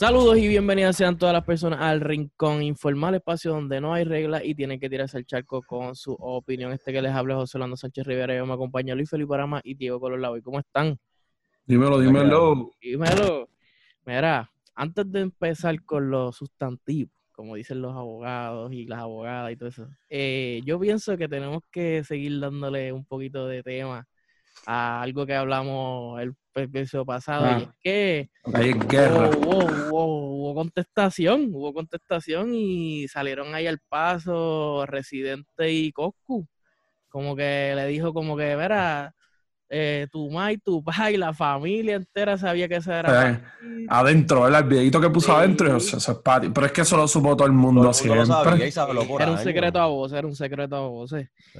Saludos y bienvenidas sean todas las personas al Rincón Informal, espacio donde no hay reglas y tienen que tirarse al charco con su opinión. Este que les habla es José Orlando Sánchez Rivera, yo me acompaña Luis Felipe Arama y Diego Colorlado. ¿Y cómo están? Dímelo, dímelo. Dímelo. Mira, antes de empezar con los sustantivos, como dicen los abogados y las abogadas y todo eso, eh, yo pienso que tenemos que seguir dándole un poquito de tema a algo que hablamos el episodio pasado, y Ah. es que Ahí es guerra. Hubo, hubo- hubo- hubo contestación, hubo contestación y salieron ahí al paso Residente y Coscu. Como que le dijo como que, verá, eh, tu ma y tu pa y la familia entera sabía que esa era Eh, ti". Adentro, ¿verdad? El videito que puso Sí. adentro, eso, eso es. Pero es que eso lo supo todo el mundo Todo el mundo lo sabía y por Era un secreto a voces, era un secreto a voces. Sí.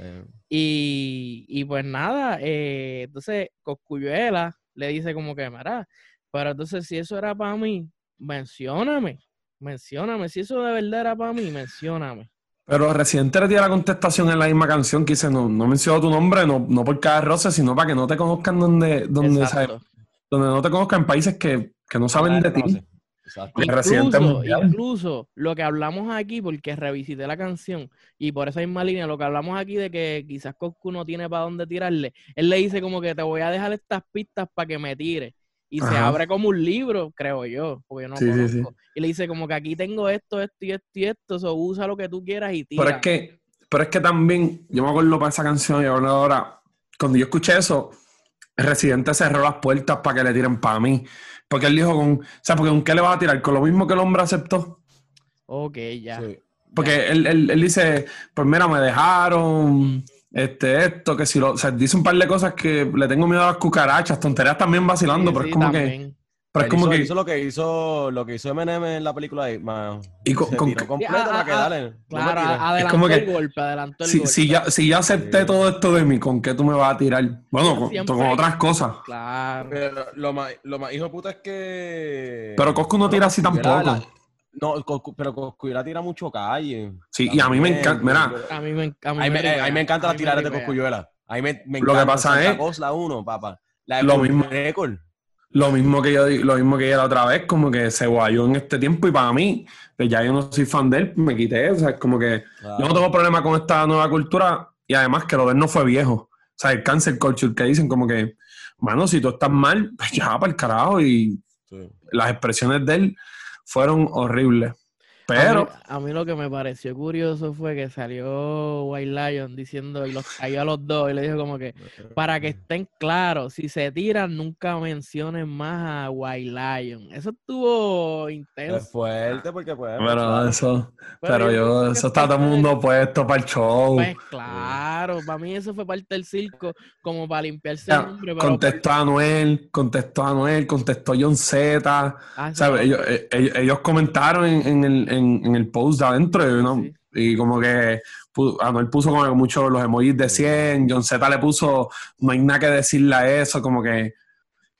Y, y pues nada, eh, entonces Coscuyuela le dice como que, mira, pero entonces si eso era para mí, mencióname, mencióname, si eso de verdad era para mí, mencióname. Pero Residente le tira la contestación en la misma canción que dice, no, no menciono tu nombre, no, no por cada roce, sino para que no te conozcan donde, donde, donde no te conozcan en países que, que no saben de ti. Exacto. Incluso, incluso lo que hablamos aquí, porque revisité la canción, y por esa misma línea, lo que hablamos aquí de que quizás Coscu no tiene para dónde tirarle, él le dice como que te voy a dejar estas pistas para que me tire. Y se abre como un libro, creo yo, porque yo no Sí, sí, sí. conozco. Y le dice como que aquí tengo esto, esto y esto y esto, so usa lo que tú quieras y tira. Pero es que, pero es que también, yo me acuerdo para esa canción y ahora, cuando yo escuché eso, Residente cerró las puertas para que le tiren para mí. Porque él dijo con, o sea, porque con qué le vas a tirar, con lo mismo que el hombre aceptó. Ok, ya. Sí. Porque él, él- él dice, pues mira, me dejaron, este, esto, que si lo, o sea, dice un par de cosas que le tengo miedo a las cucarachas, tonterías también vacilando, Sí, pero sí, es como que. Pero es como hizo, que, hizo lo que hizo lo que hizo Eminem en la película de man, Y con- se con- tiró completo ah, para que ah, dale. no me Claro, tires. adelantó como que- el golpe, adelantó el si, golpe. si ya, si ya acepté Sí. todo esto de mí, ¿con qué tú me vas a tirar? Bueno, con, otras cosas. Claro. Pero lo más, lo más hijo de puta es que. Pero Coscu no tira así Coscu tampoco. la- No, Coscu- pero Coscuyuela tira mucho calle. Sí, y a mí me encanta, mira, A mí me, a mí A mí me, ripea, a mí me encantan a las mí me tiradas de. Coscuyuela. A mí me, me Lo que encanta pasa es- la 1, papá. La de Lo mismo. Récord. Lo mismo que yo lo mismo que ella la otra vez, como que se guayó en este tiempo y para mí, pues ya yo no soy fan de él, me quité, o sea, es como que yo no tengo problema con esta nueva cultura y además que lo de él no fue viejo. O sea, el cancel culture que dicen como que, mano, si tú estás mal, pues ya para el carajo y Sí. las expresiones de él fueron horribles. Pero, A mí, a mí lo que me pareció curioso fue que salió White Lion diciendo y los cayó a los dos y le dijo como que para que estén claros, si se tiran nunca mencionen más a White Lion. Eso estuvo Es intenso. fuerte porque pues. pero eso, Pero pero yo eso está todo el mundo puesto para el show. Pues claro, para mí eso fue parte del circo, como para limpiarse Ya, el nombre. Pero contestó Anuel, contestó Anuel, contestó John Z. Ah, ¿sabes? Ellos, eh, ellos, ellos comentaron en, en el, en, en el post de adentro y, ¿no? Sí. y como que Anuel puso como que mucho los emojis de 100, John Z le puso no hay nada que decirle a eso, como que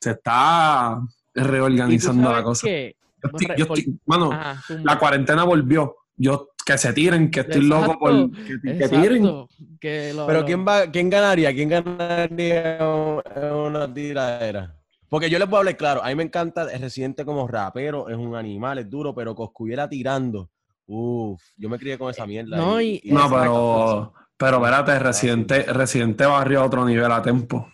se está ¿Y tú reorganizando la cosa. qué? Yo estoy- yo estoy- mano, Ajá, la cuarentena volvió. Yo, que se tiren, que estoy loco por Exacto, que, que tiren. Exacto, que lo- Pero lo- ¿quién va, quién ganaría? ¿Quién ganaría en una tiradera? Porque yo les voy a hablar claro, a mí me encanta el residente como rapero, es un animal, es duro, pero Coscuyera tirando. Uf, yo me crié con esa mierda. No, y- No, pero, pero espérate, Residente, Residente barrió a otro nivel a tiempo.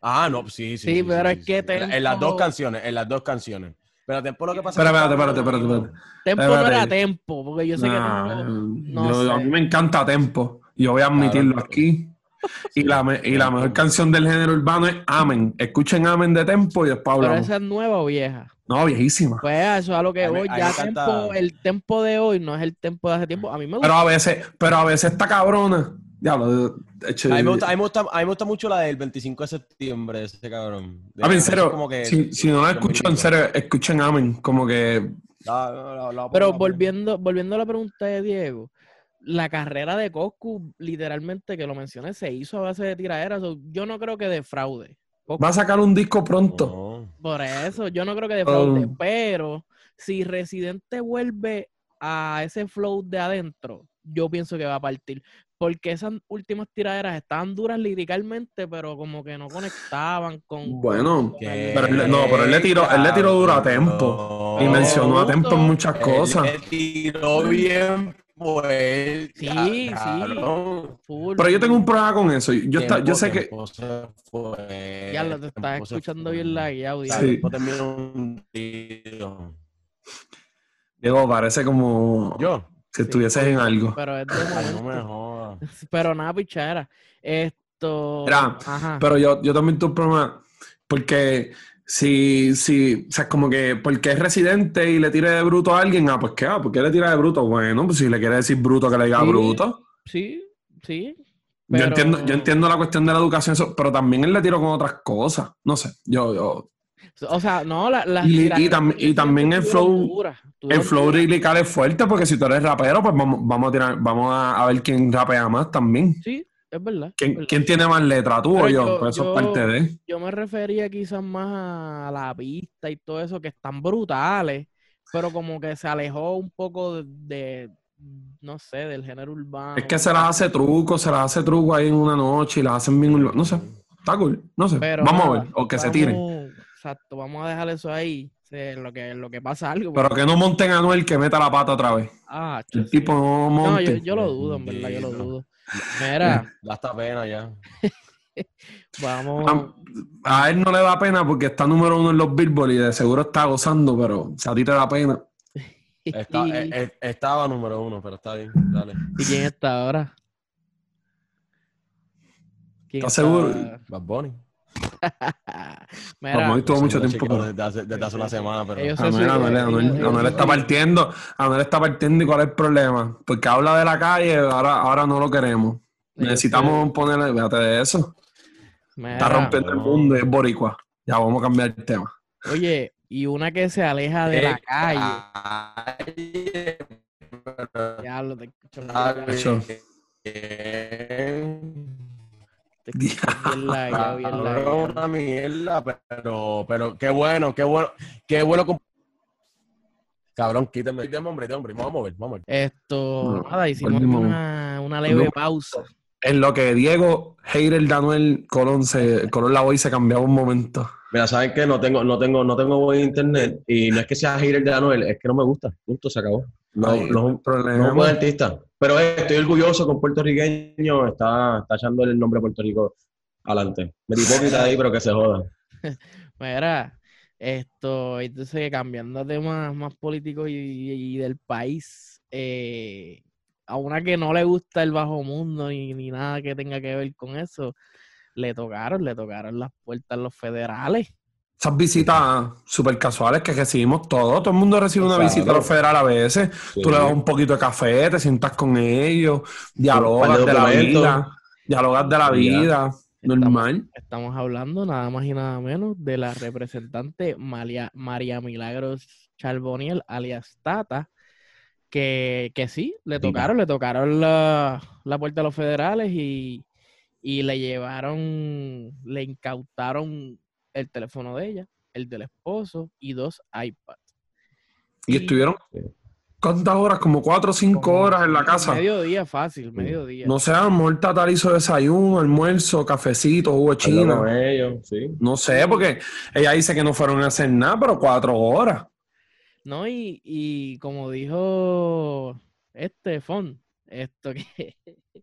Ah, no, sí, sí. Sí, pero es que En la- En las Tempo- dos canciones, en las dos canciones. Pero Tempo lo que pasa que espérate, espérate, bonito. espérate, Tempo no Espérate. era tempo, porque yo sé que Nah, Tempo- no yo- sé. A mí me encanta Tempo. Yo voy a admitirlo Claro. aquí. Y la, y la mejor canción del género urbano es Amen. Escuchen Amen de Tempo y después Pero hablamos. esa es nueva o vieja. No, viejísima. Pues eso es a lo que voy. Ya el tempo de hoy no es el tempo de hace tiempo. A mí me gusta. Pero a veces, pero a veces está cabrona. Diablo, hecho, A mí, me gusta, a, mí me gusta, a mí me gusta mucho la del 25 de septiembre, ese cabrón. De- A mí, en serio, como que- si, si no la escuchan, en serio, escuchen Amen. Como que La- la- la- Pero la- volviendo, volviendo a la pregunta de Diego, la carrera de Coscu, literalmente, que lo mencioné, se hizo a base de tiraderas. So, Yo no creo que defraude. Coscu, va a sacar un disco pronto. No. Por eso, yo no creo que defraude. Um. Pero si Residente vuelve a ese flow de adentro, yo pienso que va a partir. Porque esas últimas tiraderas estaban duras liricalmente, pero como que no conectaban con. Bueno, con. Pero él- no, pero él le tiró- él le tiró duro a tempo. No. Y mencionó a Tempo en muchas Él cosas. le tiró bien, pues. Sí, cabrón. Full, Pero yo tengo un problema con eso. Yo, está- yo sé que. fue, Ya lo te estás escuchando fue. bien lagueado. O ya. sea, Sí. Diego, parece como Yo. si estuvieses en algo. Pero es de Ay, no me momento. jodas. Pero nada, pichadera. Esto. Ajá. Pero yo, yo también tuve un problema. Porque si, si, o sea, es como que porque es residente y le tire de bruto a alguien, ah, pues qué, ah, ¿por qué le tira de bruto? Bueno, pues si le quiere decir bruto, que le diga Sí. bruto. Sí, sí. Yo, entiendo, yo entiendo la cuestión de la educación, pero también él le tiró con otras cosas. No sé, yo, yo. O sea, no, la, las Y- y tam- y también el flow- El flow lirical es fuerte porque si tú eres rapero, pues vamos, vamos a tirar, vamos a, a ver quién rapea más también. Sí, es verdad. es ¿Quién, verdad. quién tiene más letra, tú o yo? yo- Pues eso yo- es parte de. Yo me refería quizás más a la pista y todo eso, que están brutales, pero como que se alejó un poco de, de, no sé, del género urbano. Es que se las hace truco, se las hace truco ahí en una noche y las hacen bien. urba- No sé, está cool, no sé. Pero vamos a ver, o que se tiren. Exacto, vamos a dejar eso ahí, se- lo que, lo que pasa algo. Pero que no monten a Anuel que meta la pata otra vez. Ah, El sí. tipo no No, monte. yo, yo lo dudo, en verdad, yo lo dudo. Mira, Da hasta pena ya. vamos. A, a él no le da pena porque está número uno en los Billboard y de seguro está gozando, pero si a ti te da pena. Está- y, eh, eh, estaba número uno, pero está bien. Dale. ¿y quién está ahora? ¿Quién ¿Estás seguro? está? Bad Bunny. Mira, estuvo Eso mucho tiempo. con- Desde hace, desde hace una semana, pero. Ellos está partiendo, Anuel está partiendo y cuál es el problema. Porque habla de la calle, ahora, ahora no lo queremos. Necesitamos ponerle, fíjate de eso. Mira, Está rompiendo el mundo y es boricua. Ya vamos a cambiar el tema. Oye, y una que se aleja de la Eh, calle. calle, pero- Ya lo te escucho bien lagueado, bien una mierda, pero, pero qué bueno, qué bueno, qué bueno. Cabrón, quítame, quítame, hombre, hombre, vamos a mover, vamos a mover. Esto, No, nada, hicimos volvimos. una, una leve Volvimos. pausa. En lo que Diego, Heider, Danuel, Colón, se, Colón la voy se cambiaba un momento. Mira, ¿saben qué? No tengo, no tengo, no tengo buen internet y no es que sea hater de Anuel, es que no me gusta. Punto, se acabó. No, Ay, no, es un- no es problema. un buen artista. Pero eh, estoy orgulloso con puertorriqueño, está, está echando el nombre de Puerto Rico adelante. Me hipócrita ahí, pero que se joda. Mira, esto, entonces cambiando a temas más políticos y, del país, eh, a una que no le gusta el bajo mundo ni, ni nada que tenga que ver con eso, le tocaron, le tocaron las puertas los federales. Esas visitas súper casuales que recibimos todos. Todo el mundo recibe una visita a los federales a veces. Sí. Tú le das un poquito de café, te sientas con ellos, dialogas de de la vida, dialogas de la vida, Estamos- normal. Estamos hablando nada más y nada menos de la representante María, María Milagros Charboniel, alias Tata, que, que sí, le tocaron, le tocaron la, la puerta a los federales y, y le llevaron, le incautaron el teléfono de ella, el del esposo y dos iPads. Y Y- estuvieron. ¿cuántas horas? Como cuatro o cinco horas en la casa. Mediodía fácil, mediodía. No sé, a lo mejor Tata hizo desayuno, almuerzo, cafecito, jugo sí. No sé, porque ella dice que no fueron a hacer nada, pero cuatro horas. No, y, y como dijo este Fon, esto que,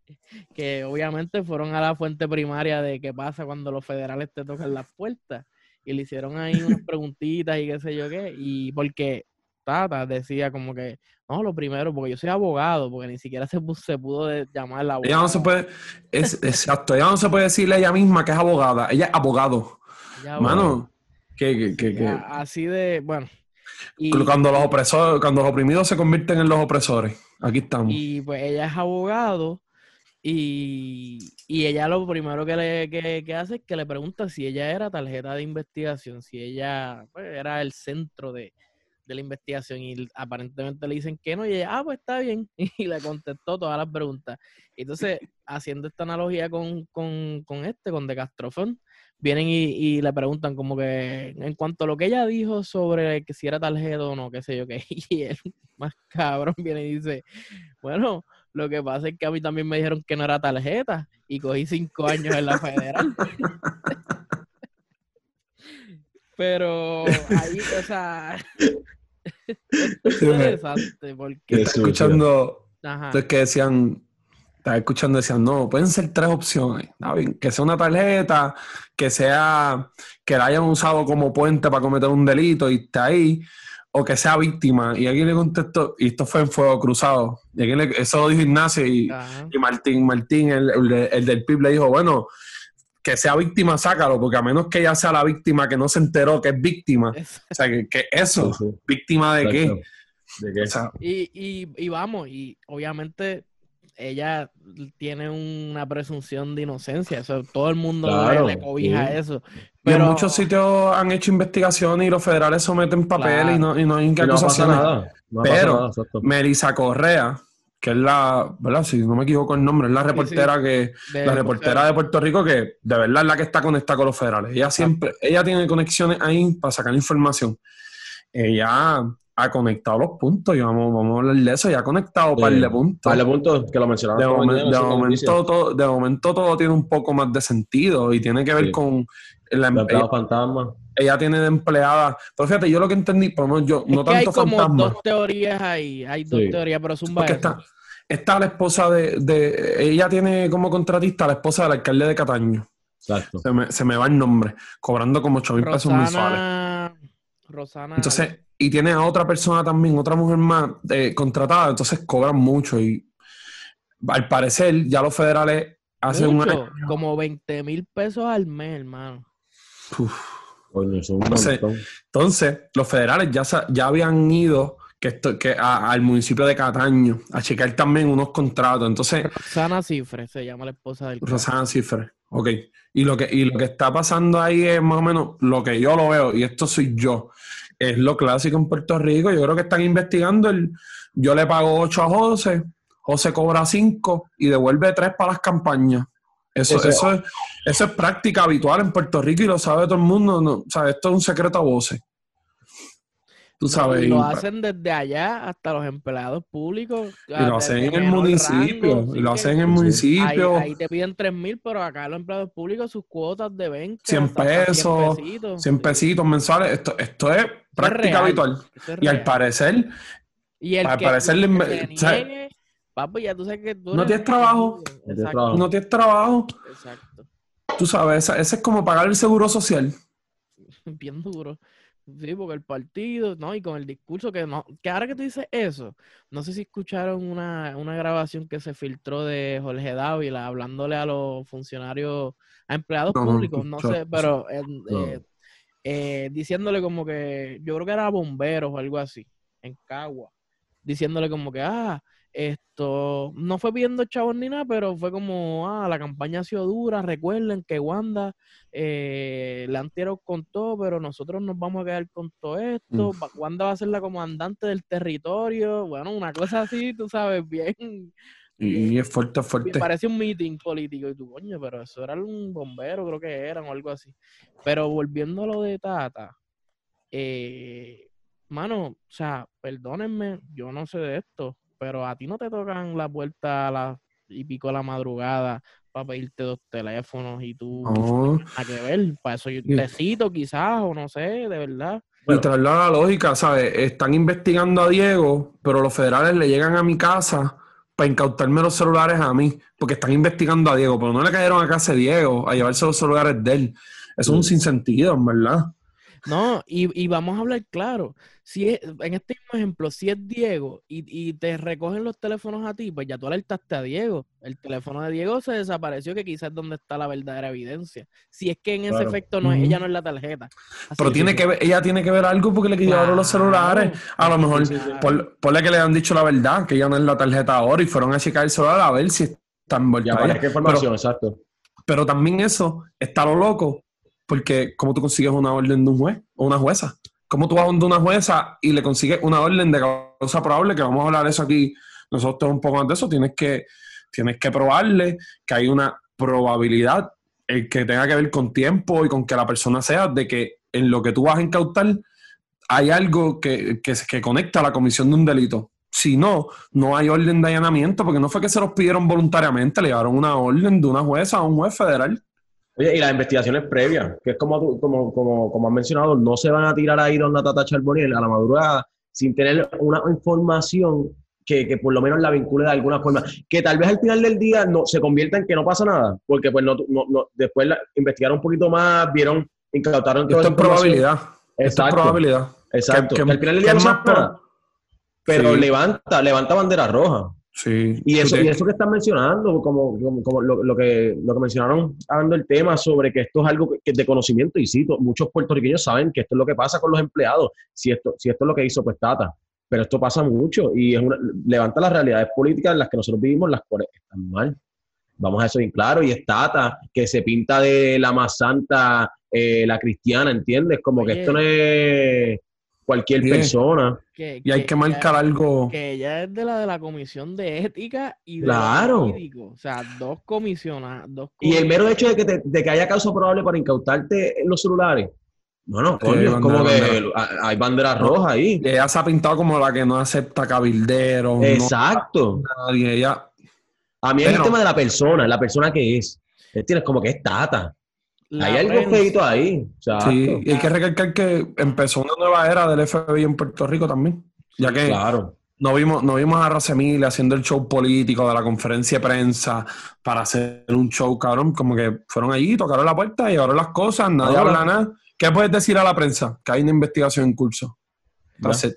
que obviamente fueron a la fuente primaria de qué pasa cuando los federales te tocan las puertas. Y le hicieron ahí unas preguntitas y qué sé yo qué. Y porque Tata decía como que, no, lo primero, porque yo soy abogado, porque ni siquiera se, se pudo llamar la Ella no se puede, es, exacto, ella no se puede decirle a ella misma que es abogada, ella es abogado. Mano, que, que, que, que- Así de, bueno. Y, cuando los opresores, cuando los oprimidos se convierten en los opresores, aquí estamos. Y pues ella es abogado y, y ella lo primero que, le, que, que hace es que le pregunta si ella era tarjeta de investigación, si ella pues, era el centro de, de la investigación y aparentemente le dicen que no y ella, ah, pues está bien, y le contestó todas las preguntas. Entonces, haciendo esta analogía con, con, con este, con De Castrofón, vienen y, y le preguntan como que en cuanto a lo que ella dijo sobre que si era tarjeta o no, qué sé yo qué, y él más cabrón viene y dice, bueno, lo que pasa es que a mí también me dijeron que no era tarjeta y cogí cinco años en la federal. Pero ahí, o sea, es interesante porque... Estás escuchando... Entonces que decían... Estaba escuchando, decían, no, pueden ser tres opciones. Que sea una tarjeta, que sea que la hayan usado como puente para cometer un delito y está ahí, o que sea víctima. Y alguien le contestó, y esto fue en Fuego Cruzado. Y le, eso lo dijo Ignacio y, Martín, Martín, el, el, del PIB, le dijo, bueno, que sea víctima, sácalo, porque a menos que ella sea la víctima que no se enteró que es víctima. O sea, que, eso, víctima de qué. ¿De qué? y, y, y vamos, y obviamente ella tiene una presunción de inocencia. Eso, todo el mundo le cobija eso. Pero... en muchos sitios han hecho investigaciones y los federales someten papel y, no, y no hay acusaciones. nada. Pero Melissa Correa, que es la, ¿verdad? Si no me equivoco el nombre, es la reportera que, la reportera de Puerto Rico que de verdad es la que está conectada con los federales. Ella siempre, ella tiene conexiones ahí para sacar información. Ella ha conectado los puntos y vamos, vamos a hablar de eso, ya ha conectado un par de puntos. Par de puntos que lo mencionaba. De, momento, todo, de momento todo tiene un poco más de sentido y tiene que ver con la ella, fantasma. Ella tiene de empleada. Pero fíjate, yo lo que entendí, por lo menos yo, no tanto hay como dos teorías ahí, hay dos teorías, pero es un Porque está, está la esposa de, de, Ella tiene como contratista a la esposa del alcalde de Cataño. Exacto. Se me, se me va el nombre, cobrando como 8 mil pesos mensuales. Rosana. Entonces, y tiene a otra persona también, otra mujer más eh, contratada, entonces cobran mucho y al parecer ya los federales hacen un Como 20 mil pesos al mes, hermano. Entonces, entonces, los federales ya, ya habían ido que esto, que al municipio de Cataño a checar también unos contratos. Entonces, Rosana Cifre se llama la esposa del. Rosana Cifre, ok. Y lo, que, y lo que está pasando ahí es más o menos lo que yo lo veo, y esto soy yo es lo clásico en Puerto Rico. Yo creo que están investigando el. Yo le pago 8 a José, José cobra 5 y devuelve 3 para las campañas. Eso, eso, es, eso es práctica habitual en Puerto Rico y lo sabe todo el mundo. No, o sea, esto es un secreto a voces. Tú sabes. y lo hacen desde allá hasta los empleados públicos. Y lo hacen en el municipio. y lo hacen en el municipio. Ahí, te piden 3 mil, pero acá los empleados públicos sus cuotas de 20. 100 pesos. 100 pesitos, 100 pesitos mensuales. Esto, esto es práctica habitual. y al parecer. Y el al que, parecer. Le, papi, ya tú sabes que tú no tienes trabajo. No tienes trabajo. Exacto. Tú sabes, ese es como pagar el seguro social. Bien duro. Sí, porque el partido, ¿no? Y con el discurso que no, que ahora que tú dices eso, no sé si escucharon una, una grabación que se filtró de Jorge Dávila hablándole a los funcionarios, a empleados públicos, no, sé, pero eh, eh, diciéndole como que, yo creo que era bomberos o algo así, en Cagua, diciéndole como que, ah, esto no fue pidiendo chavos ni nada, pero fue como, ah, la campaña ha sido dura. Recuerden que Wanda eh, la han tirado con todo, pero nosotros nos vamos a quedar con todo esto. Wanda va a ser la comandante del territorio. Bueno, una cosa así, tú sabes, bien. Y es fuerte, fuerte. Parece un meeting político y tú, coño, pero eso era un bombero, creo que eran o algo así. Pero volviendo a lo de Tata, eh, mano, o sea, perdónenme, yo no sé de esto, pero a ti no te tocan la puerta a las y pico a la madrugada para pedirte dos teléfonos y tú a que ver, para eso yo necesito quizás o no sé, de verdad. Y tras la lógica, ¿sabes? Están investigando a Diego, pero los federales le llegan a mi casa para incautarme los celulares a mí, porque están investigando a Diego, pero no le cayeron a casa de Diego a llevarse los celulares de él. Eso es un sinsentido, en verdad. No, y, y, vamos a hablar claro. Si es, en este mismo ejemplo, si es Diego y, y, te recogen los teléfonos a ti, pues ya tú alertaste a Diego. El teléfono de Diego se desapareció, que quizás es donde está la verdadera evidencia. Si es que en ese efecto no es, ella no es la tarjeta. Pero tiene que ver, ella tiene que ver algo porque le llevaron los celulares. A lo mejor, por, por que le han dicho la verdad, que ella no es la tarjeta ahora y fueron a checar el celular a ver si están volteados. ¿Qué información? Exacto. Pero también eso, está lo loco, porque, ¿cómo tú consigues una orden de un juez o una jueza? ¿Cómo tú vas donde una jueza y le consigues una orden de causa probable? Que vamos a hablar de eso aquí nosotros un poco más de eso. Tienes que, tienes que probarle que hay una probabilidad el que tenga que ver con tiempo y con que la persona sea de que en lo que tú vas a incautar hay algo que, que, que conecta a la comisión de un delito. Si no, no hay orden de allanamiento, porque no fue que se los pidieron voluntariamente, le llevaron una orden de una jueza a un juez federal. Oye, y las investigaciones previas, que es como, como, como, como has mencionado, no se van a tirar ahí donde Tata Charboniel a la madrugada sin tener una información que, que, por lo menos la vincule de alguna forma. Que tal vez al final del día no se convierta en que no pasa nada, porque pues no, no, no después la, investigaron un poquito más, vieron, incautaron todo. Esto es probabilidad. Esto es probabilidad. Exacto. Que, que al final del día no pasa nada. Pero sí. levanta, levanta bandera roja. Sí. Y eso, y eso que están mencionando, como, como, como lo, lo, que, lo que mencionaron hablando del tema sobre que esto es algo que, de conocimiento, y sí, muchos puertorriqueños saben que esto es lo que pasa con los empleados, si esto, si esto es lo que hizo pues Tata, pero esto pasa mucho y es una, levanta las realidades políticas en las que nosotros vivimos, las cuales están mal. Vamos a eso bien claro, y es Tata, que se pinta de la más santa, eh, la cristiana, ¿entiendes? Como Oye. que esto no es cualquier sí. persona. Que, y hay que, marcar algo. Que ella es de la de la comisión de ética y de claro. O sea, dos comisiones. Dos y el mero hecho de que, te, de que haya causa probable para incautarte en los celulares. Bueno, coño, sí, es como bandera. que hay banderas rojas ahí. Ella se ha pintado como la que no acepta cabilderos. Exacto. No, nadie, ella... A mí es el tema de la persona, la persona que es. Tienes como que es tata. La Hay algo feito ahí. O sea, sí, y hay que recalcar que empezó una nueva era del FBI en Puerto Rico también. Ya que claro. no vimos, no vimos a Rosemille haciendo el show político de la conferencia de prensa para hacer un show, cabrón. Como que fueron allí, tocaron la puerta y ahora las cosas, nadie ahora. habla nada. ¿Qué puedes decir a la prensa? Que hay una investigación en curso.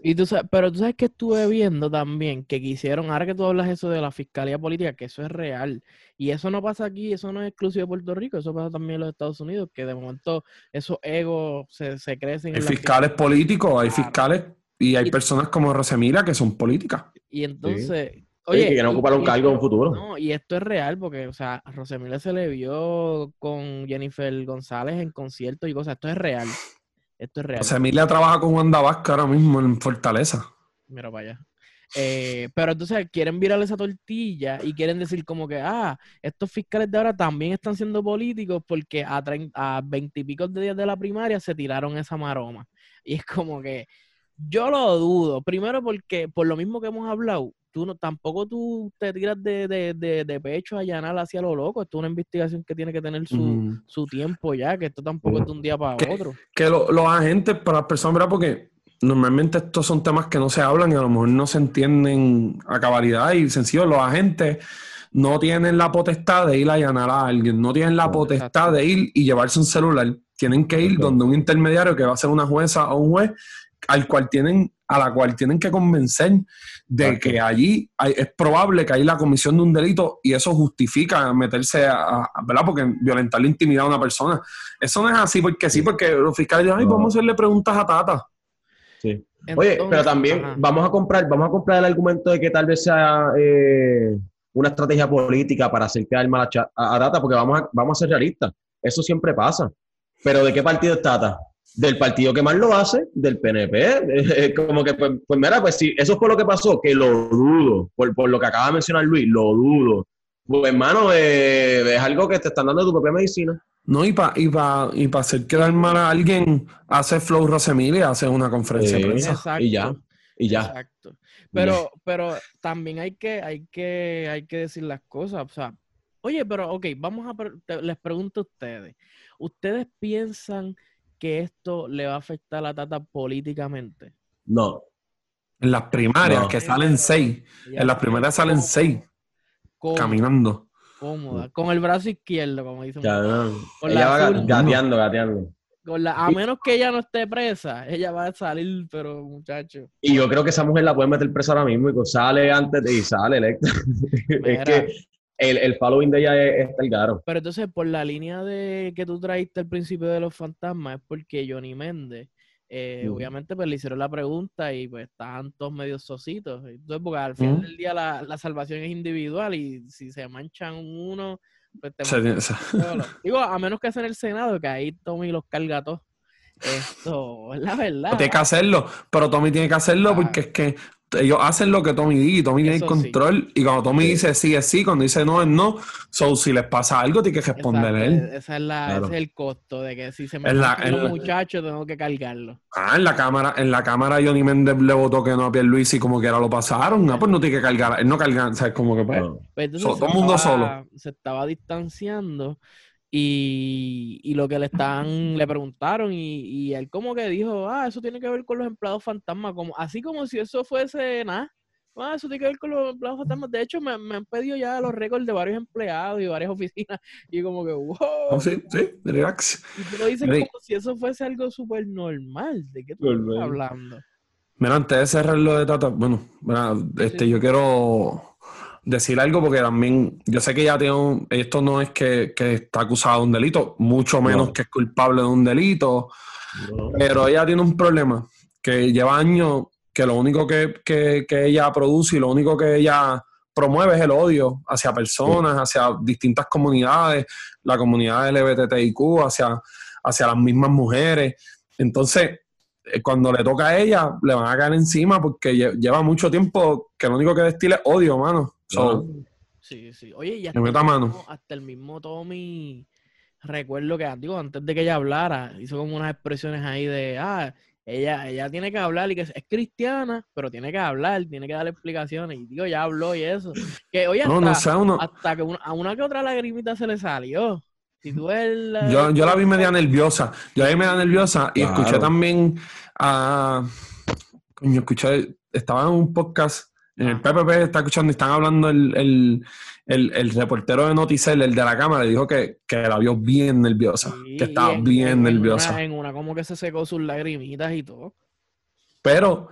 Y tú sabes, pero tú sabes que estuve viendo también que quisieron, ahora que tú hablas eso de la fiscalía política, que eso es real. Y eso no pasa aquí, eso no es exclusivo de Puerto Rico, eso pasa también en los Estados Unidos, que de momento esos egos se, se crecen. Hay fiscales políticos, hay fiscales y hay y, personas como Rosemira que son políticas. Y entonces, sí. Oye, que quieren ocupar un cargo en un futuro. No, y esto es real porque, o sea, a Rosemilla se le vio con Jennifer González en conciertos y cosas. Esto es real. Esto es real. Rosemilla trabaja con Wanda Vázquez ahora mismo en Fortaleza. Mira para allá. Eh, pero entonces quieren virar esa tortilla y quieren decir como que, ah, estos fiscales de ahora también están siendo políticos porque a, 30, a 20 y pico de días de la primaria se tiraron esa maroma. Y es como que yo lo dudo. Primero porque, por lo mismo que hemos hablado, tú no, tampoco tú te tiras de, de, de, de pecho a allanar hacia lo loco. Esto es una investigación que tiene que tener su, mm. su tiempo ya, que esto tampoco es de un día para que, otro. Que lo, los agentes, para las personas, ¿verdad? Porque normalmente estos son temas que no se hablan y a lo mejor no se entienden a cabalidad y sencillo, los agentes no tienen la potestad de ir a allanar a alguien, no tienen la potestad de ir y llevarse un celular. Tienen que ir donde un intermediario que va a ser una jueza o un juez al cual tienen a la cual tienen que convencer de okay. que allí hay, es probable que hay la comisión de un delito y eso justifica meterse a, a, ¿verdad? Porque violentar la intimidad a una persona. Eso no es así porque sí, porque los fiscales dicen, ay, no. vamos a hacerle preguntas a Tata. Sí. Oye, pero también ajá. vamos a comprar, vamos a comprar el argumento de que tal vez sea eh, una estrategia política para hacer quedar mal a, a, a Tata, porque vamos a, vamos a ser realistas. Eso siempre pasa. Pero ¿de qué partido es Tata? Del partido que más lo hace, del PNP. Como que, pues, pues, mira, pues sí, eso fue lo que pasó, que lo dudo, por, por lo que acaba de mencionar Luis, lo dudo. Pues hermano, eh, es algo que te están dando tu propia medicina. No, y para y pa, y pa hacer quedar mal a alguien, hace Flow Rosemille, hace una conferencia de prensa. Exacto. Y ya, y ya. Exacto. Pero, yeah. pero también hay que, hay, que, hay que decir las cosas. O sea, oye, pero ok, vamos a, les pregunto a ustedes. ¿Ustedes piensan que esto le va a afectar a la Tata políticamente? No. En las primarias, no. que salen seis. En las primarias salen seis. Caminando. Cómoda. Con el brazo izquierdo, como dicen. Ya, no. Con ella va gateando, gateando. Con la, a menos que ella no esté presa, ella va a salir, pero muchacho. Y yo creo que esa mujer la puede meter presa ahora mismo y sale antes de y sale electa. es que el, el, following de ella es, es Delgado. Pero entonces, por la línea de que tú traíste al principio de los fantasmas, es porque Johnny Méndez, eh, obviamente, pues le hicieron la pregunta y pues estaban todos medio sositos. Entonces, porque al final del día la, la, salvación es individual y si se manchan uno, pues te se, Digo, a menos que sea en el Senado, que ahí Tommy los carga todos. Esto es la verdad. Tiene que hacerlo, pero Tommy tiene que hacerlo ah. porque es que ellos hacen lo que Tommy dice y Tommy tiene el control. Sí. Y cuando Tommy sí. dice sí es sí, cuando dice no es no, so, si les pasa algo, tiene que responder él. Esa es la, claro. Ese es el costo de que si se me un un muchacho, tengo que cargarlo. Ah, en la cámara, en la cámara Johnny Méndez le votó que no a Pierluisi y como que era lo pasaron. Ah, pues no tiene que cargar, él no carga, ¿sabes? Como que pues, pues so, todo el mundo solo. Se estaba distanciando Y, y lo que le están, le preguntaron, y, y él como que dijo, ah, eso tiene que ver con los empleados fantasmas, como, así como si eso fuese nada. Ah, eso tiene que ver con los empleados fantasmas. De hecho, me, me han pedido ya los récords de varios empleados y varias oficinas. Y como que, wow. Oh, sí, sí, relax. Y tú lo dices como si eso fuese algo súper normal. ¿De qué tú estás hablando? Mira, antes de cerrar lo de Tata, bueno, mira, este, yo quiero decir algo porque también yo sé que ya tiene un, esto no es que, que, está acusado de un delito, mucho menos que es culpable de un delito, pero ella tiene un problema que lleva años que lo único que, que, que, ella produce y lo único que ella promueve es el odio hacia personas, hacia distintas comunidades, la comunidad LGBTIQ, hacia, hacia las mismas mujeres. Entonces, eh, cuando le toca a ella, le van a caer encima porque lleva mucho tiempo que lo único que destila es odio, mano. Sí, sí. Oye, ya hasta, mano. hasta el mismo Tommy, recuerdo que digo, antes de que ella hablara, hizo como unas expresiones ahí de, ah, ella, ella tiene que hablar y que es, cristiana, pero tiene que hablar, tiene que dar explicaciones. Y digo, ya habló y eso. Que oye, hasta, hasta que a una que otra lagrimita se le salió. Si tú yo, yo la vi media nerviosa. Yo la vi media nerviosa y escuché también a. Coño, escuché. Estaba en un podcast. En el PPP está escuchando y están hablando el, el, el, el reportero de Noticel, el de la cámara, dijo que, que la vio bien nerviosa. que estaba bien nerviosa. en una como que se secó sus lagrimitas y todo. Pero,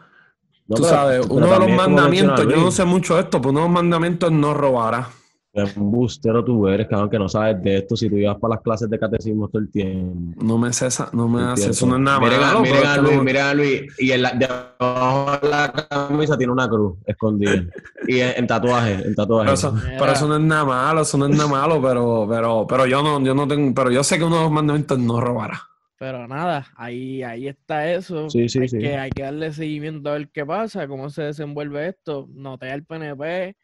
tú sabes, uno de los mandamientos, yo no sé mucho de esto, pero uno de los mandamientos no robará embustero tú eres, cabrón, que no sabes de esto si tú ibas para las clases de catecismo todo el tiempo. No me cesa, no me hace, eso no es nada miren malo. miren a Luis, miren a Luis, y en la, debajo de la camisa tiene una cruz escondida. y en, tatuaje, en tatuaje. Pero eso, pero eso, no es nada malo, eso no es nada malo, pero, pero, pero yo no, yo no tengo, pero yo sé que uno de los mandamientos no robará. Pero nada, ahí, ahí está eso. Sí, sí, hay sí. Que, hay que darle seguimiento a ver qué pasa, cómo se desenvuelve esto. Noté al PNP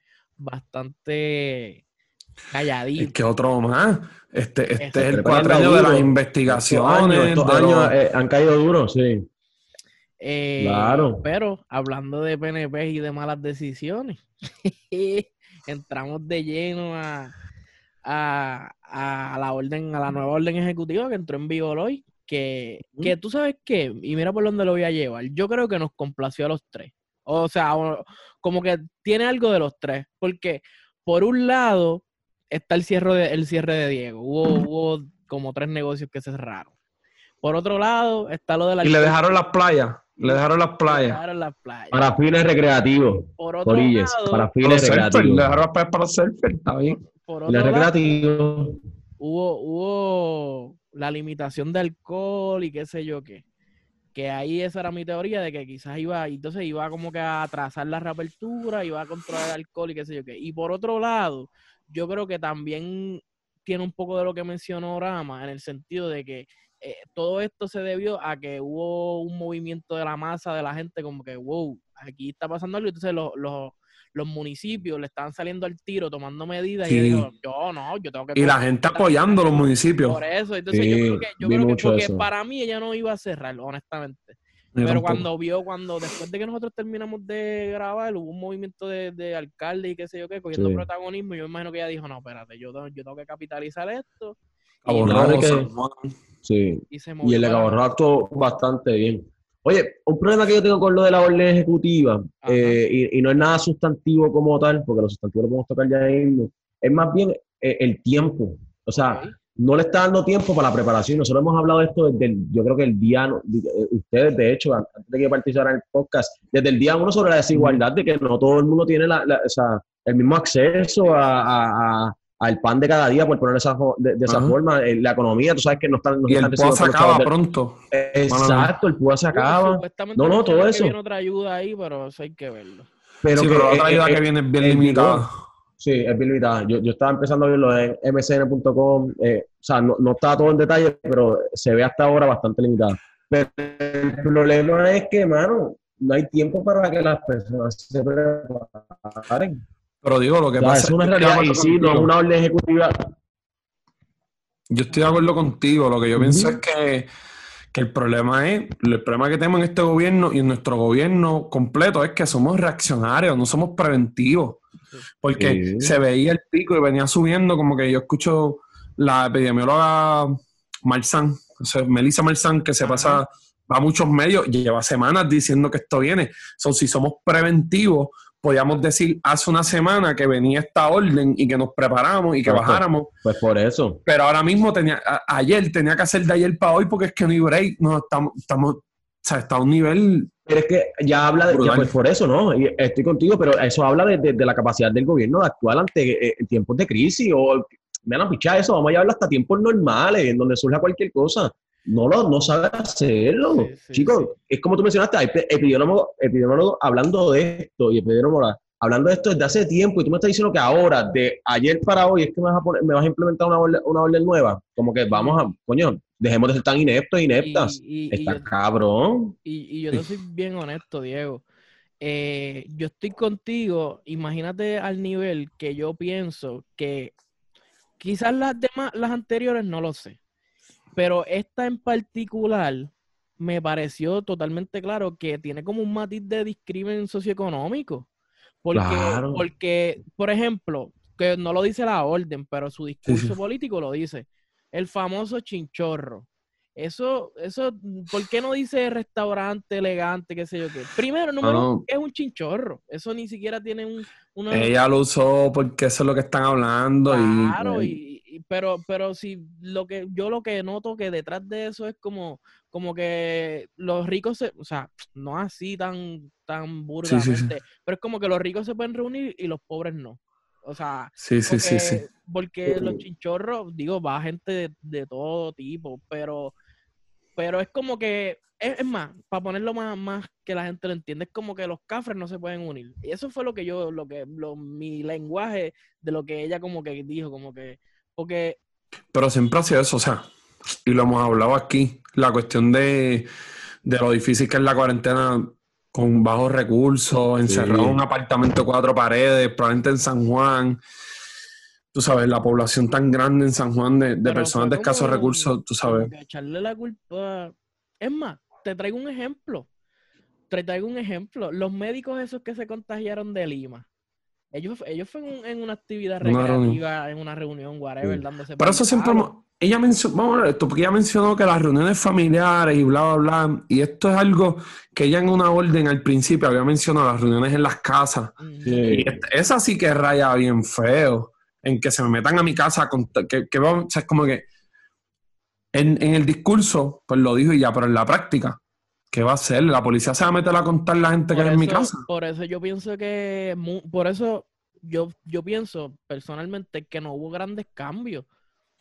bastante calladito. Es que otro más. Este, este es el cuatro años de las investigaciones. Estos años, eh, han caído duros, sí. Eh, claro. Pero hablando de PNP y de malas decisiones, entramos de lleno a, a, la orden, a la nueva orden ejecutiva que entró en vigor hoy. Que, que tú sabes qué, y mira por dónde lo voy a llevar. Yo creo que nos complació a los tres. O sea, como que tiene algo de los tres. Porque, por un lado, está el cierre de, el cierre de Diego. Hubo, hubo como tres negocios que se cerraron. Por otro lado, está lo de la... Y le dejaron las playas. Le dejaron las playas. Le dejaron las playas. Para fines recreativos. Por otro lado, para fines recreativos. Le dejaron las playas para surfer, está bien. Por otro lado, hubo, hubo la limitación de alcohol y qué sé yo qué. Que ahí esa era mi teoría de que quizás iba, entonces iba como que a atrasar la reapertura, iba a controlar el alcohol y qué sé yo qué. Y por otro lado, yo creo que también tiene un poco de lo que mencionó Rama, en el sentido de que eh, todo esto se debió a que hubo un movimiento de la masa de la gente como que, wow, aquí está pasando algo, entonces los, los, los municipios le están saliendo al tiro tomando medidas y yo, yo no, yo tengo que... Y la gente apoyando a los municipios. Por eso, entonces yo creo que, yo creo que porque para mí ella no iba a cerrar, honestamente. Pero cuando vio, cuando después de que nosotros terminamos de grabar, hubo un movimiento de, de alcalde y qué sé yo qué, cogiendo protagonismo, yo me imagino que ella dijo, no, espérate, yo, yo tengo que capitalizar esto. Y, que, sí. y, el de actuó bastante bien. Oye, un problema que yo tengo con lo de la orden ejecutiva, eh, y, no es nada sustantivo como tal, porque los sustantivos los podemos tocar ya mismo, es más bien eh, el tiempo. O sea, no le está dando tiempo para la preparación. Nosotros hemos hablado de esto desde el, yo creo que el día, eh, ustedes de hecho, antes de que participaran en el podcast, desde el día uno sobre la desigualdad de que no todo el mundo tiene la, o sea, el mismo acceso a, al pan de cada día, por ponerlo esa, de, esa forma, la economía, tú sabes que no están... No y el PUA se acaba pronto. Exacto, el PUA se acaba. No, no, todo eso. Viene otra ayuda ahí, pero eso hay que verlo. Pero, sí, pero otra ayuda que viene bien limitada. Sí, es bien limitada. Yo, yo estaba empezando a verlo en mcn.com. Eh, o sea, no, no está todo en detalle, pero se ve hasta ahora bastante limitado. Pero el problema es que, mano, no hay tiempo para que las personas se preparen. Pero digo, lo que pasa es una realidad y sí, no es una orden ejecutiva. Yo estoy de acuerdo contigo. Lo que yo pienso es que, que, el problema es, el problema que tenemos en este gobierno y en nuestro gobierno completo es que somos reaccionarios, no somos preventivos. Porque se veía el pico y venía subiendo, como que yo escucho la epidemióloga Marzán, o sea, Melissa Marzán, que se pasa a muchos medios, lleva semanas diciendo que esto viene. So, si somos preventivos, podíamos decir hace una semana que venía esta orden y que nos preparamos y que bajáramos. Pues por eso. Pero ahora mismo tenía, a- ayer tenía que hacer de ayer para hoy porque es que no hay break. No, estamos, estamos, o sea, está a un nivel. Pero es que ya habla de, ya, pues por eso, ¿no? Y estoy contigo, pero eso habla de, de- de la capacidad del gobierno de actuar ante eh, tiempos de crisis o, vean, pichar eso, vamos a llevarlo hasta tiempos normales, en donde surja cualquier cosa. No lo, no sabe hacerlo. Sí, sí, Chicos, sí. es como tú mencionaste, hay epidemiólogos, epidemiólogos hablando de esto y epidemiólogos hablando de esto desde hace tiempo y tú me estás diciendo que ahora, de ayer para hoy, es que me vas a, poner- me vas a implementar una orden, una orden nueva. Como que vamos a, coño, dejemos de ser tan ineptos e ineptas. Y, y- y Está yo, cabrón. y- y yo te soy bien honesto, Diego. Eh, yo estoy contigo, imagínate al nivel que yo pienso que quizás las demás, las anteriores no lo sé, pero esta en particular me pareció totalmente claro que tiene como un matiz de discrimen socioeconómico. Porque, Claro. porque, por ejemplo, que no lo dice la orden, pero su discurso sí. político lo dice. El famoso chinchorro. Eso, eso, ¿por qué no dice restaurante elegante, qué sé yo qué? Primero, número no. uno, es un chinchorro. Eso ni siquiera tiene un, una... Ella lo usó porque eso es lo que están hablando. Claro, y, y, y- pero, pero si lo que yo lo que noto que detrás de eso es como, como que los ricos se, o sea, no así tan, tan Sí, burgamente, sí, sí. pero es como que los ricos se pueden reunir y los pobres no. O sea, Sí, sí, sí, sí. porque, porque los chinchorros, digo, va gente de, de todo tipo, pero, pero es como que, es, es más, para ponerlo más, más que la gente lo entienda, es como que los cafres no se pueden unir. Y eso fue lo que yo, lo que, lo, mi lenguaje de lo que ella como que dijo, como que, porque, Pero siempre ha sido eso, o sea, y lo hemos hablado aquí, la cuestión de, de lo difícil que es la cuarentena con bajos recursos, encerrado en un apartamento de cuatro paredes, probablemente en San Juan. Tú sabes, la población tan grande en San Juan de, de personas de escasos recursos, tú sabes. echarle la culpa. Es más, te traigo un ejemplo. Te traigo un ejemplo. Los médicos esos que se contagiaron de Lima. Ellos, ellos fueron en, un- en una actividad recreativa, en una reunión, whatever, Sí. dándose Por eso siempre, ella mencionó, vamos a ver esto, porque ella mencionó que las reuniones familiares y bla, bla, bla, y esto es algo que ella en una orden al principio había mencionado, las reuniones en las casas, Ujú. Y es- esa sí que raya bien feo, en que se me metan a mi casa, con, que, que vamos- o sea, es como que en, en el discurso, pues lo dijo y ya, pero en la práctica, ¿qué va a hacer? ¿La policía se va a meter a contar la gente que Por hay en mi eso- casa? Por eso yo pienso que, por eso yo, yo pienso personalmente que no hubo grandes cambios.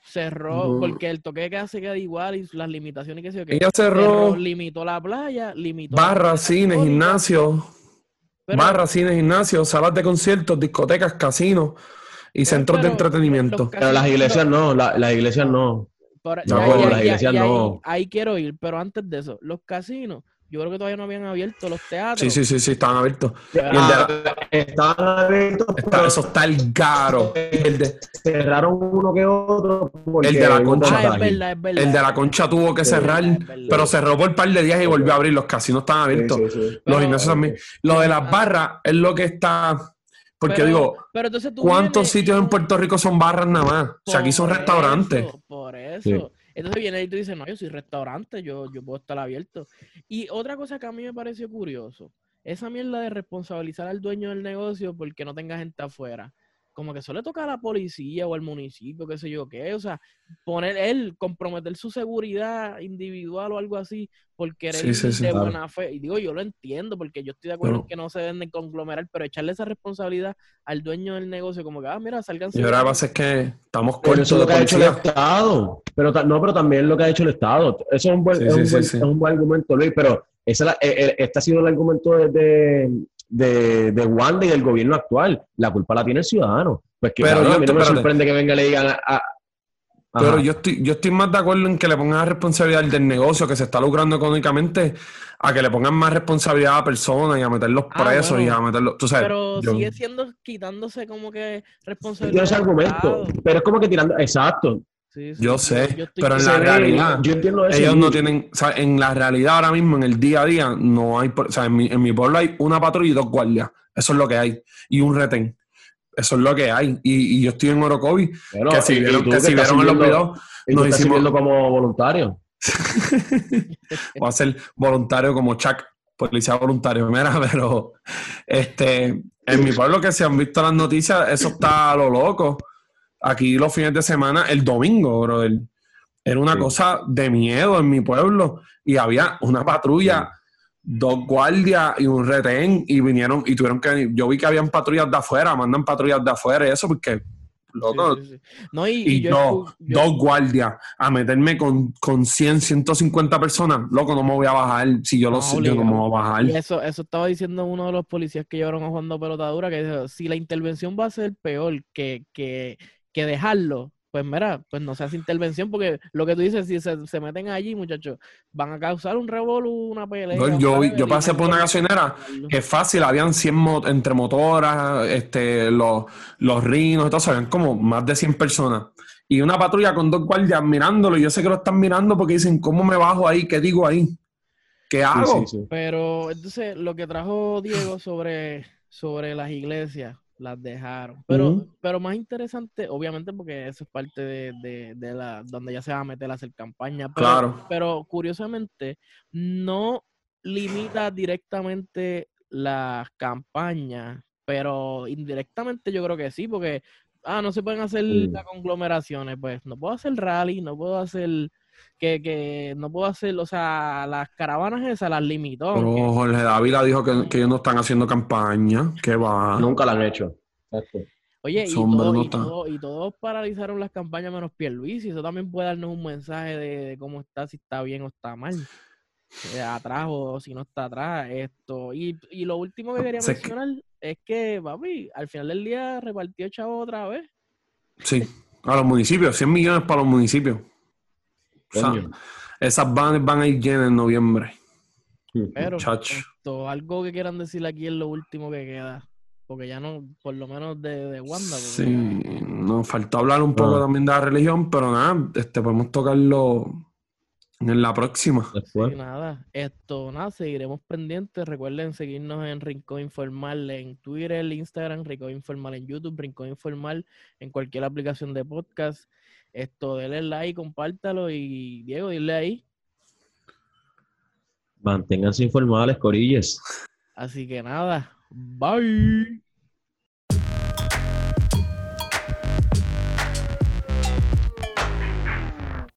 Cerró, No. porque el toque de queda se queda igual y las limitaciones que se Ella cerró limitó la playa, limitó cines, económica, gimnasios, pero- barras, cines, gimnasios, salas de conciertos, discotecas, casinos y centros de entretenimiento. Pero las iglesias no, la- las iglesias no. Por- No, ya- ya- las ya- iglesias ya ahí- no. Ahí, quiero ir, pero antes de eso, los casinos, yo creo que todavía no habían abierto los teatros. Sí, sí, sí, sí, estaban abiertos. Ah, estaban abiertos, está- pero eso está el caro. El de, cerraron uno que otro. porque El de la concha. Ah, es contagio. verdad, es verdad. el de la concha tuvo que Sí, cerrar, pero cerró por un par de días y volvió a abrir. Los casinos estaban Sí, abiertos. sí, sí. Los Pero- gimnasios también. Lo de las barras es lo que está. Porque Pero- digo, pero entonces tú ¿cuántos vienes sitios en Puerto Rico son barras nada más? O sea, aquí son restaurantes. eso, por eso. Sí. Entonces viene y tú dices, no, yo soy restaurante, yo, yo puedo estar abierto. Y otra cosa que a mí me pareció curioso, esa mierda de responsabilizar al dueño del negocio porque no tenga gente afuera. Como que eso le toca a la policía o al municipio, qué sé yo qué. O sea, poner él, comprometer su seguridad individual o algo así por querer Sí, sí, ir sí, de claro. buena fe. Y digo, yo lo entiendo porque yo estoy de acuerdo en que no se deben de conglomerar, pero echarle esa responsabilidad al dueño del negocio, como que, ah, mira, salgan Y ahora lo que pasa es que estamos cortos eso lo que ha hecho el. Estado. Pero ta- no, pero también lo que ha hecho el Estado. Eso es un buen, Sí, es sí, un buen, sí. es un buen argumento, Luis. Pero esa es la- eh, eh, este ha sido el argumento de, de, de, de Wanda y del gobierno actual. La culpa la tiene el ciudadano. Pues que Pero cabrón, yo a mí no me sorprende que venga y le digan a. a- Pero yo estoy, yo estoy más de acuerdo en que le pongan la responsabilidad del negocio que se está lucrando económicamente a que le pongan más responsabilidad a personas y a meterlos Ah, presos bueno. y a meterlos. Tú sabes, Pero yo- sigue siendo quitándose como que Tiene responsabilidad. ese del argumento. Pero es como que tirando. Exacto. Sí, sí, Yo sí, sé, yo estoy- pero en la realidad, Yo entiendo eso. ellos no tienen, o sea, en la realidad ahora mismo, en el día a día, no hay, o sea, en mi, en mi pueblo hay una patrulla y dos guardias. Eso es lo que hay. Y un retén. eso es lo que hay. Y, y yo estoy en Orocovi, Bueno, que si vieron, que que si vieron en los videos, Y nos hicimos- sirviendo como voluntario. voy a ser voluntario como Chuck, policía voluntario, mira, pero este, en mi pueblo que se han visto las noticias, eso está a lo loco. Aquí los fines de semana, el domingo, brother, era una Sí. cosa de miedo en mi pueblo y había una patrulla, dos guardias y un retén y vinieron y tuvieron que, yo vi que habían patrullas de afuera, mandan patrullas de afuera y eso porque, loco, Sí, sí, sí. No, y, y y yo, escu- yo- dos guardias, a meterme con, con 100, 150 personas, loco, no me voy a bajar. Si yo lo No, sé, yo no me voy a bajar. Y eso, eso estaba diciendo uno de los policías que llevaron a jugando pelotadura, que dijo, si la intervención va a ser peor que, que, que dejarlo, pues mira, pues no se hace intervención, porque lo que tú dices, si se, se meten allí, muchachos, van a causar un revolú, una pelea. Yo- yo, yo pasé por una gasolinera es fácil, habían 100 mo- entre motoras, este, los, los rinos, todo habían como más de 100 personas. Y una patrulla con dos guardias mirándolo, y yo sé que lo están mirando porque dicen, ¿cómo me bajo ahí? ¿Qué digo ahí? ¿Qué hago? Sí, sí, sí. Pero entonces lo que trajo Diego sobre, sobre las iglesias, las dejaron. Pero, pero más interesante, obviamente, porque eso es parte de, de, de la, donde ya se va a meter a hacer campaña. Pero, Claro. pero curiosamente, no limita directamente las campañas, pero indirectamente yo creo que sí, porque ah, no se pueden hacer las conglomeraciones, pues no puedo hacer rally, no puedo hacer que, que no puedo hacer, o sea, las caravanas esas las limitó. Pero Jorge Dávila dijo que, que ellos no están haciendo campaña. ¿Qué va? Nunca la han hecho. Exacto. Oye, y, todo- no y, están. todo- y todos paralizaron las campañas menos Pierluisi. Eso también puede darnos un mensaje de, de cómo está, si está bien o está mal. eh, atrás o si no está atrás. Esto. Y, y lo último que quería que- mencionar es que, papi, al final del día repartió chavo otra vez. Sí, a los municipios, 100 millones para los municipios. O sea, Coño. esas van, van a ir llenas en noviembre. Pero esto, algo que quieran decir aquí es lo último que queda. Porque ya no, por lo menos de, de Wanda. Sí, nos faltó hablar un poco Ah. también de la religión, pero nada, este, podemos tocarlo en la próxima. Después. Sí, nada, esto, nada, seguiremos pendientes. Recuerden seguirnos en Rincón Informal en Twitter, Instagram, Rincón Informal en YouTube, Rincón Informal en cualquier aplicación de podcast. Esto, denle like, compártalo y Diego, dile ahí. Manténganse informales, corillas. Así que nada, bye.